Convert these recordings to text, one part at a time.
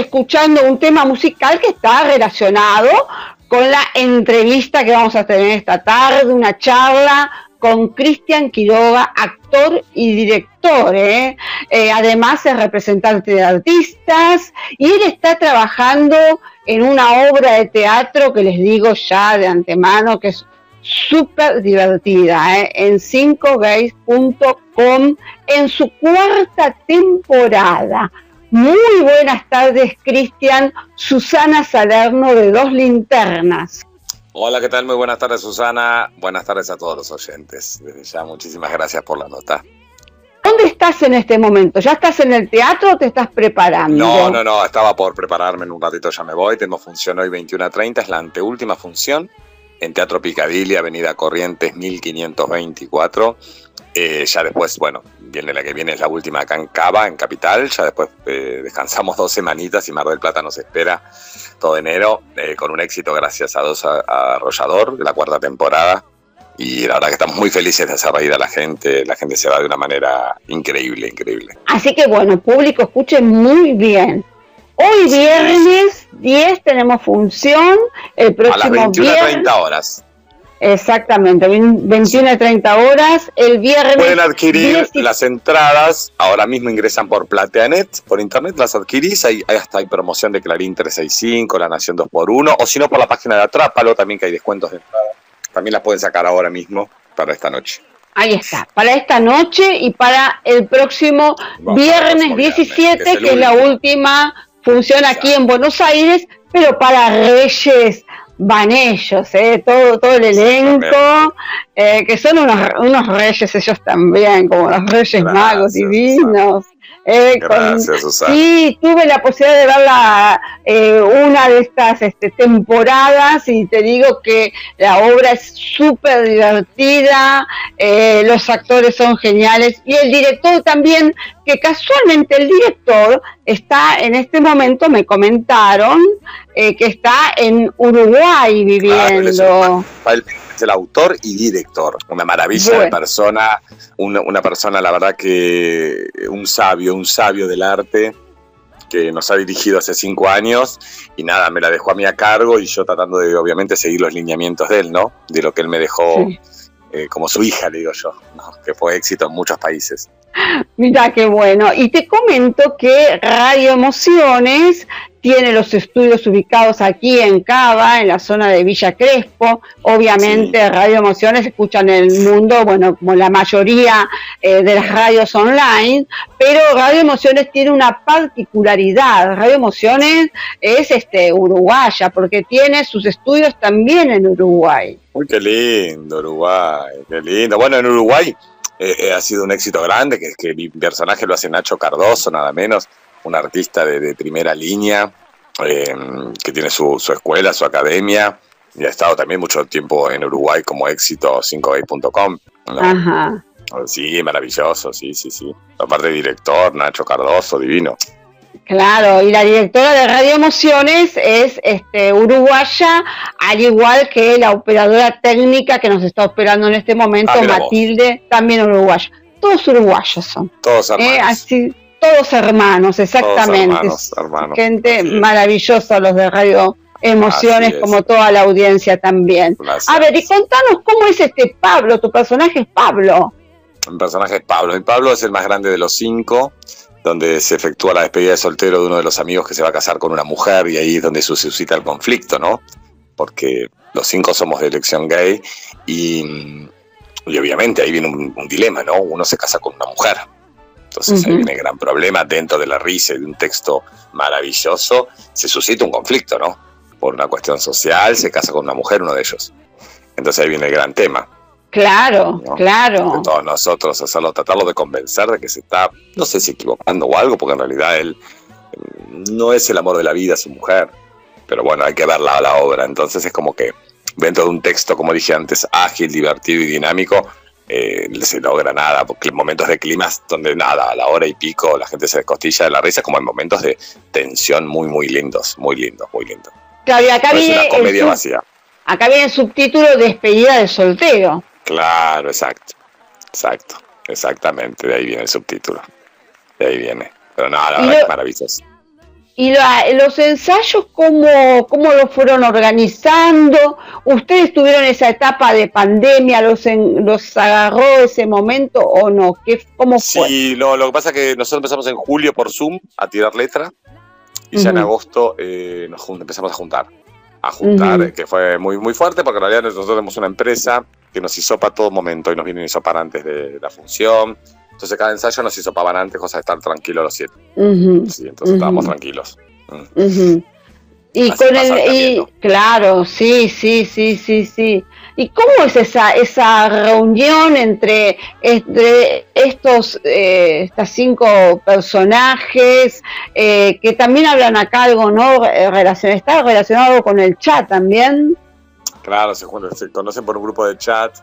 escuchando un tema musical que está relacionado con la entrevista que vamos a tener esta tarde, una charla con Cristian Quiroga, actor y director. ¿eh? Eh, además es representante de artistas y él está trabajando en una obra de teatro que les digo ya de antemano que es súper divertida, ¿eh? en 5gays.com en su cuarta temporada. Muy buenas tardes, Cristian. Susana Salerno de Dos Linternas. Hola, ¿qué tal? Muy buenas tardes, Susana. Buenas tardes a todos los oyentes. Desde ya, muchísimas gracias por la nota. ¿Dónde estás en este momento? ¿Ya estás en el teatro o te estás preparando? No, no, no, estaba por prepararme en un ratito, ya me voy. Tengo función hoy 21 a 30, es la anteúltima función en Teatro Picadilly, Avenida Corrientes 1524. Eh, ya después, bueno, viene la que viene, es la última acá en Cava, en Capital. Ya después eh, descansamos dos semanitas y Mar del Plata nos espera todo enero eh, con un éxito gracias a Dos Arrollador la cuarta temporada. Y la verdad que estamos muy felices de hacer reír a la gente. La gente se va de una manera increíble, increíble. Así que bueno, público, escuche muy bien. Hoy viernes 10 tenemos función, el próximo a las 21 viernes, horas. Exactamente, 21 a 30 horas. El viernes. Pueden adquirir las entradas. Ahora mismo ingresan por Plateanet, por internet las adquirís. Ahí, hasta hay promoción de Clarín 365, La Nación 2x1. O si no, por la página de Atrápalo también, que hay descuentos de entrada. También las pueden sacar ahora mismo para esta noche. Ahí está, para esta noche y para el próximo viernes 17, que es, la última función aquí en Buenos Aires, pero para Reyes van ellos, ¿eh? todo, todo el elenco, eh, que son unos, unos reyes ellos también, como los reyes magos divinos. Eh, Gracias, Susana. Sí, tuve la posibilidad de ver la, eh, una de estas este, temporadas y te digo que la obra es súper divertida, eh, los actores son geniales y el director también, que casualmente el director está en este momento, me comentaron, que está en Uruguay viviendo es el autor y director. Una maravilla de persona, una, persona, la verdad que un sabio, un sabio del arte que nos ha dirigido hace cinco años y nada, me la dejó a mí a cargo y yo tratando de obviamente seguir los lineamientos de él, ¿no? De lo que él me dejó eh, como su hija, le digo yo, que fue éxito en muchos países. Mira qué bueno. Y te comento que Radio Emociones tiene los estudios ubicados aquí en Cava, en la zona de Villa Crespo. Obviamente Radio Emociones escuchan en el mundo, bueno, como la mayoría eh, de las radios online, pero Radio Emociones tiene una particularidad. Radio Emociones es este uruguaya porque tiene sus estudios también en Uruguay. Uy, qué lindo Uruguay, qué lindo. Bueno, en Uruguay eh, eh, ha sido un éxito grande, que, que mi personaje lo hace Nacho Cardoso, nada menos un artista de, primera línea, eh, que tiene su, escuela, su academia, y ha estado también mucho tiempo en Uruguay como éxito 5gay.com. Ajá. Sí, maravilloso, sí, sí, sí. Aparte director, Nacho Cardoso, divino. Claro, y la directora de Radio Emociones es este, uruguaya, al igual que la operadora técnica que nos está operando en este momento, ah, Matilde, también uruguaya. Todos uruguayos son. Todos eh, hermanos. así, todos hermanos, exactamente. Gente maravillosa los de Radio Emociones, como toda la audiencia también. A ver, y contanos cómo es este Pablo, tu personaje es Pablo. Mi personaje es Pablo. Y Pablo es el más grande de los cinco, donde se efectúa la despedida de soltero de uno de los amigos que se va a casar con una mujer y ahí es donde se suscita el conflicto, ¿no? Porque los cinco somos de elección gay y, obviamente ahí viene un, un dilema, ¿no? Uno se casa con una mujer entonces ahí viene el gran problema, dentro de la risa y de un texto maravilloso, se suscita un conflicto, ¿no? Por una cuestión social, se casa con una mujer, uno de ellos. Entonces ahí viene el gran tema. Claro, claro. De todos nosotros hacerlo, tratarlo de convencer de que se está, no sé si equivocando o algo, porque en realidad él mm, no es el amor de la vida, su mujer. Pero bueno, hay que verla a la obra. Entonces es como que dentro de un texto, como dije antes, ágil, divertido y dinámico, eh, se logra nada, porque en momentos de climas donde nada, a la hora y pico la gente se descostilla de la risa, como en momentos de tensión muy, muy lindos, muy lindos, muy lindos. Claro, acá viene una comedia vacía. Acá viene el subtítulo Despedida de soltero. Claro, exacto, exacto, exactamente, de ahí viene el subtítulo, de ahí viene. Pero nada, la verdad es maravilloso. ¿Y los ensayos cómo, cómo lo fueron organizando? ¿Ustedes tuvieron esa etapa de pandemia? ¿Los, los agarró ese momento o no? ¿Qué, ¿Cómo fue? Sí, no, lo que pasa es que nosotros empezamos en julio por Zoom a tirar letra y ya en agosto eh, nos empezamos a juntar. A juntar, que fue muy, muy fuerte porque en realidad nosotros tenemos una empresa que nos hisopa a todo momento y nos vienen a hisopar antes de la función entonces cada ensayo nos hizo pavar antes, cosa de estar tranquilos los siete. sí, entonces estábamos tranquilos. Mm. Y con el, claro, sí, sí, sí, sí, sí. ¿Y cómo es esa esa reunión entre, entre estos eh, estas cinco personajes eh, que también hablan acá algo, ¿no? Eh, relacionado, está relacionado con el chat también. Claro, se, se conocen por un grupo de chat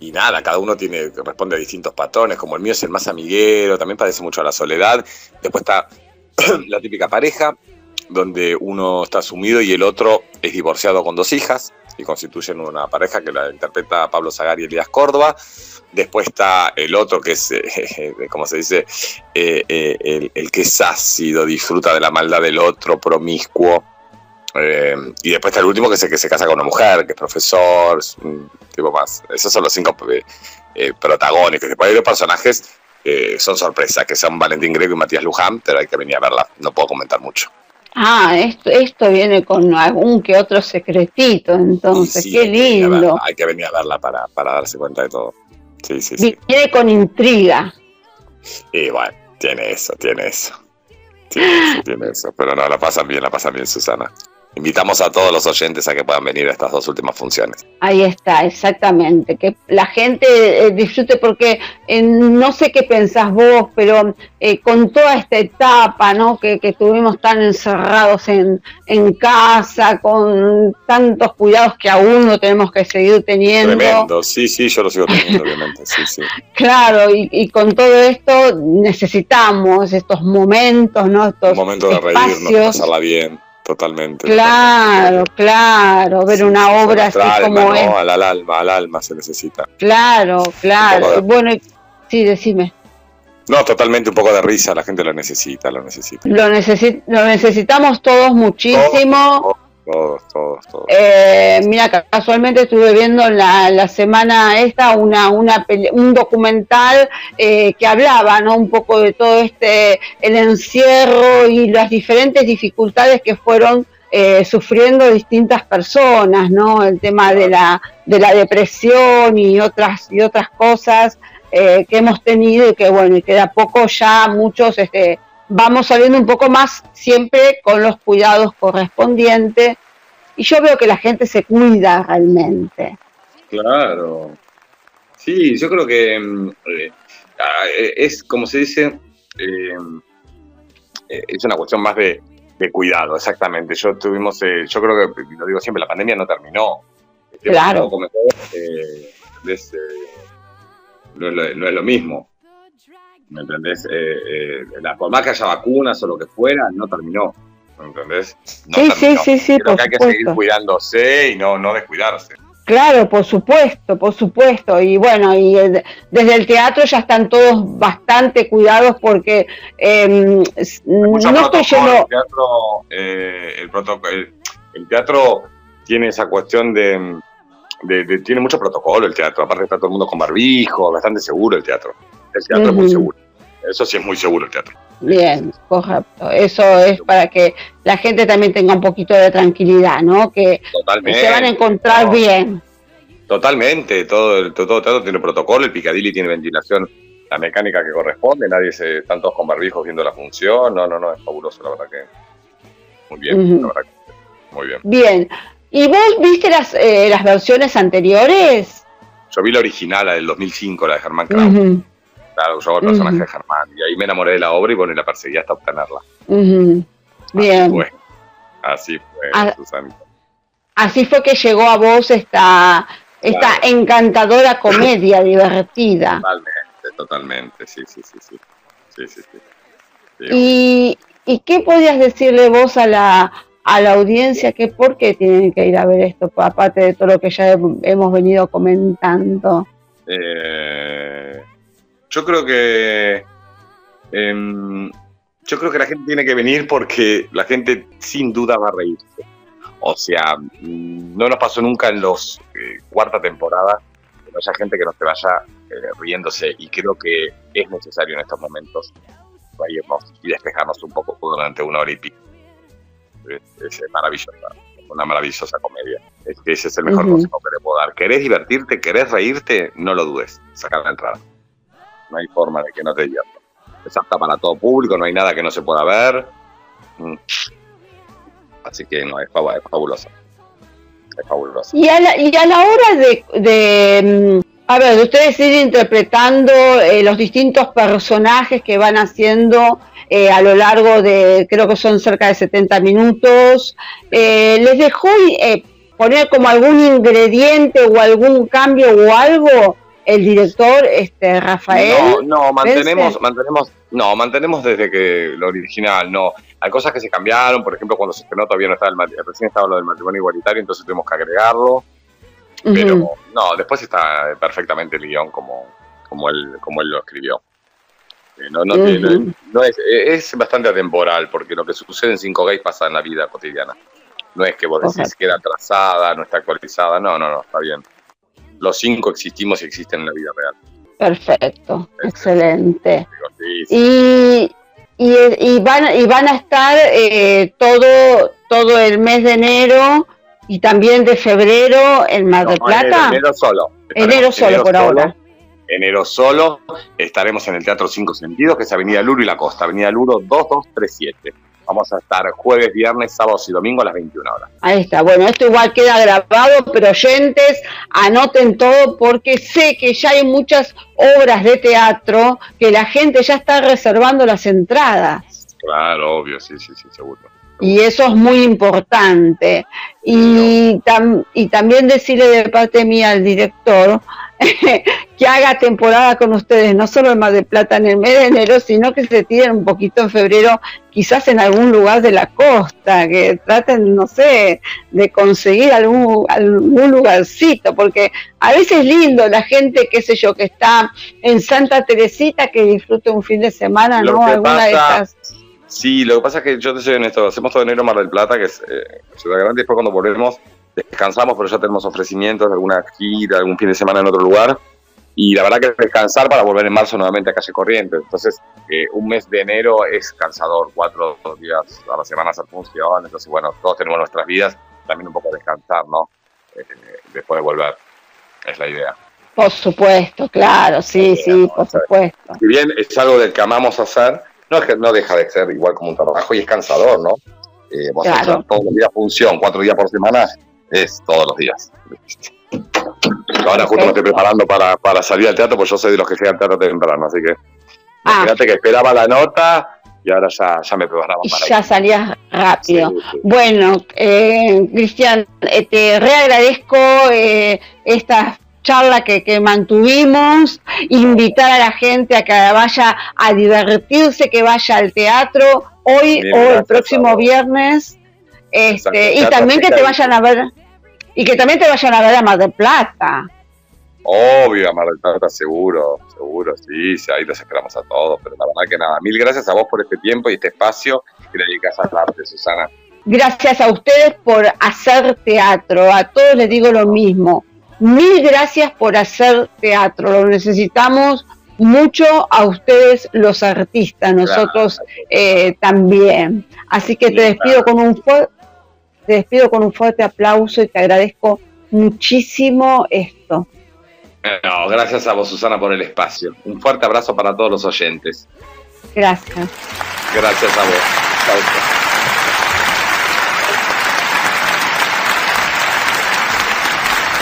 y nada, cada uno tiene responde a distintos patrones, como el mío es el más amiguero, también padece mucho a la soledad. Después está la típica pareja, donde uno está sumido y el otro es divorciado con dos hijas y constituyen una pareja que la interpreta Pablo Zagari y Elías Córdoba. Después está el otro que es, eh, como se dice, eh, eh, el, el, que es ácido, disfruta de la maldad del otro, promiscuo. Eh, y después está el último que es el que se casa con una mujer, que es profesor, un tipo más. Esos son los cinco eh, eh, protagónicos. Después hay dos personajes que son sorpresas, que son Valentín Greco y Matías Luján, pero hay que venir a verla. No puedo comentar mucho. Ah, esto, esto viene con algún que otro secretito, entonces, qué lindo. Hay que, venir a verla para, para darse cuenta de todo. Sí, sí, sí. Viene con intriga. Y bueno, tiene eso, tiene eso. Tiene eso, tiene eso. Pero no, la pasan bien, la pasan bien, Susana. Invitamos a todos los oyentes a que puedan venir a estas dos últimas funciones. Ahí está, exactamente. Que la gente eh, disfrute porque eh, no sé qué pensás vos, pero eh, con toda esta etapa ¿no? que, que estuvimos tan encerrados en, en, casa, con tantos cuidados que aún no tenemos que seguir teniendo. Tremendo, sí, sí, yo lo sigo teniendo, obviamente, sí, sí. Claro, y, y, con todo esto necesitamos estos momentos, ¿no? Estos momentos de reírnos, pasarla bien Totalmente. Claro, claro, ver una obra así como es. Al, alma, al alma se necesita. Claro, claro. Bueno, sí, decime. No, totalmente un poco de risa, la gente lo necesita, lo necesita. Lo, lo necesitamos todos muchísimo. Todos, todos, todos. Eh, mira, casualmente estuve viendo la, la semana esta una, una un documental eh, que hablaba, ¿no? Un poco de todo este, el encierro y las diferentes dificultades que fueron eh, sufriendo distintas personas, ¿no? El tema de la, de la depresión y otras, y otras cosas que hemos tenido y que, bueno, y que de a poco ya muchos, este, vamos saliendo un poco más siempre con los cuidados correspondientes y yo veo que la gente se cuida realmente. Claro. Sí, yo creo que mm, eh, es como se dice, eh, es una cuestión más de, cuidado, exactamente. Yo tuvimos, eh, yo creo que, lo digo siempre, la pandemia no terminó. claro. no es lo mismo. ¿Me entendés? Eh, eh, la, por más que haya vacunas o lo que fuera, no terminó, ¿me entendés? sí, sí, sí, sí, Creo que hay que seguir cuidándose y no, no descuidarse. Claro, por supuesto, por supuesto. Y bueno, y desde el teatro ya están todos bastante cuidados porque eh, no estoy yendo... El teatro, eh, el, el, teatro tiene esa cuestión de, de, Tiene mucho protocolo el teatro. Aparte está todo el mundo con barbijo, bastante seguro el teatro. El teatro es muy seguro. Eso sí es muy seguro el teatro. Bien, correcto. Eso es para que la gente también tenga un poquito de tranquilidad, ¿no? Que, se van a encontrar bien. Totalmente, todo, todo, todo tiene protocolo, el Picadilly tiene ventilación, la mecánica que corresponde, nadie se, están todos con barbijos viendo la función, no, no, no, es fabuloso, la verdad que muy bien, la verdad que muy bien. Bien, ¿y vos viste las, eh, las versiones anteriores? Yo vi la original, la del 2005, la de Germán Kraus. Claro, hago el personaje de Germán. Y ahí me enamoré de la obra y bueno, y la perseguí hasta obtenerla. Bien. Así fue. Así fue, ah, Así fue que llegó a vos esta, esta encantadora comedia divertida. Totalmente, totalmente, sí, sí, sí, sí. sí, sí, sí. ¿Y, ¿Y qué podías decirle vos a la, a la audiencia que por qué tienen que ir a ver esto, aparte de todo lo que ya hemos venido comentando? Eh, yo creo que em, Yo creo que la gente tiene que venir porque la gente sin duda va a reírse. O sea, mm, no nos pasó nunca en los eh, cuarta temporada que no haya gente que no se vaya eh, riéndose y creo que es necesario en estos momentos reírnos y despejarnos un poco durante una hora y pico. Es, maravillosa, una maravillosa comedia. Es que ese es el mejor consejo que le puedo dar. ¿Querés divertirte? ¿Querés reírte? No lo dudes, sacar la entrada. No hay forma de que no te diviertas. Es apta para todo público, no hay nada que no se pueda ver. Mm. Así que no, es, fabulosa. Es fabulosa. Y a la, y a la hora de, mm, a ver, de ustedes ir interpretando eh, los distintos personajes que van haciendo eh, a lo largo de, creo que son cerca de 70 minutos, eh, ¿les dejó poner como algún ingrediente o algún cambio o algo el director este Rafael no no mantenemos mantenemos no mantenemos desde que lo original no. Hay cosas que se cambiaron por ejemplo cuando se estrenó todavía no estaba el recién estaba lo del matrimonio igualitario entonces tuvimos que agregarlo. Pero no después está perfectamente el guion como como él como él lo escribió. Eh, no, no, no, es, es bastante atemporal porque lo que sucede en Cinco Gays pasa en la vida cotidiana. No es que vos decís que era atrasada no está actualizada no no no está bien los cinco existimos y existen en la vida real. Perfecto, excelente. Y, y, van, y van a estar eh, todo, todo el mes de enero y también de febrero en Mar del Plata. Enero, solo. Enero solo por ahora. Enero solo estaremos en el Teatro Cinco Sentidos, que es Avenida Luro y la Costa, Avenida Luro 2237. Vamos a estar jueves, viernes, sábados y domingo a las 21 horas. Ahí está. Bueno, esto igual queda grabado, pero oyentes, anoten todo porque sé que ya hay muchas obras de teatro que la gente ya está reservando las entradas. Claro, obvio, sí, sí, sí, seguro. Y eso es muy importante. Y, y también decirle de parte mía al director que haga temporada con ustedes, no solo en Mar del Plata en el mes de enero, sino que se tiren un poquito en febrero, quizás en algún lugar de la costa, que traten, no sé, de conseguir algún, algún lugarcito, porque a veces es lindo la gente, qué sé yo, que está en Santa Teresita, que disfrute un fin de semana, ¿no? Alguna de estas. Sí, lo que pasa es que yo te soy honesto, hacemos todo enero Mar del Plata, que es eh, Ciudad Grande, y después cuando volvemos descansamos, pero ya tenemos ofrecimientos de alguna gira, algún fin de semana en otro lugar. Y la verdad que descansar para volver en marzo nuevamente a calle corriente. Entonces, eh, un mes de enero es cansador, cuatro días a la semana hacer función. Entonces, bueno, todos tenemos nuestras vidas, también un poco descansar, ¿no? Eh, después de volver, es la idea. Por supuesto, claro, sí, sí, por supuesto. Si bien es algo del que amamos hacer, no, es que no deja de ser igual como un trabajo y es cansador, ¿no? Eh, vos claro. todos los días función, cuatro días por semana, es todos los días. Ahora justo me estoy preparando para, para, salir al teatro, pues yo soy de los que llegan al teatro temprano, así que ah. imagínate que esperaba la nota y ahora ya, ya me preparaba para Ya salías rápido. Bueno, eh, Cristian, eh, te reagradezco eh, esta charla que, que, mantuvimos, invitar a la gente a que vaya a divertirse, que vaya al teatro hoy o el próximo viernes. Este, y también que te vayan a ver y que también te vayan a ver a Mar del Plata. Obvio, Mar del Plata seguro, seguro, sí, sí, ahí los esperamos a todos, pero la verdad que nada, mil gracias a vos por este tiempo y este espacio que le dedicas al arte, Susana. Gracias a ustedes por hacer teatro, a todos les digo lo mismo. Mil gracias por hacer teatro, lo necesitamos mucho a ustedes los artistas, nosotros eh, también. Así que te despido con un fuerte te despido con un fuerte aplauso y te agradezco muchísimo esto. No, gracias a vos, Susana, por el espacio. Un fuerte abrazo para todos los oyentes. Gracias. Gracias a vos. Chao.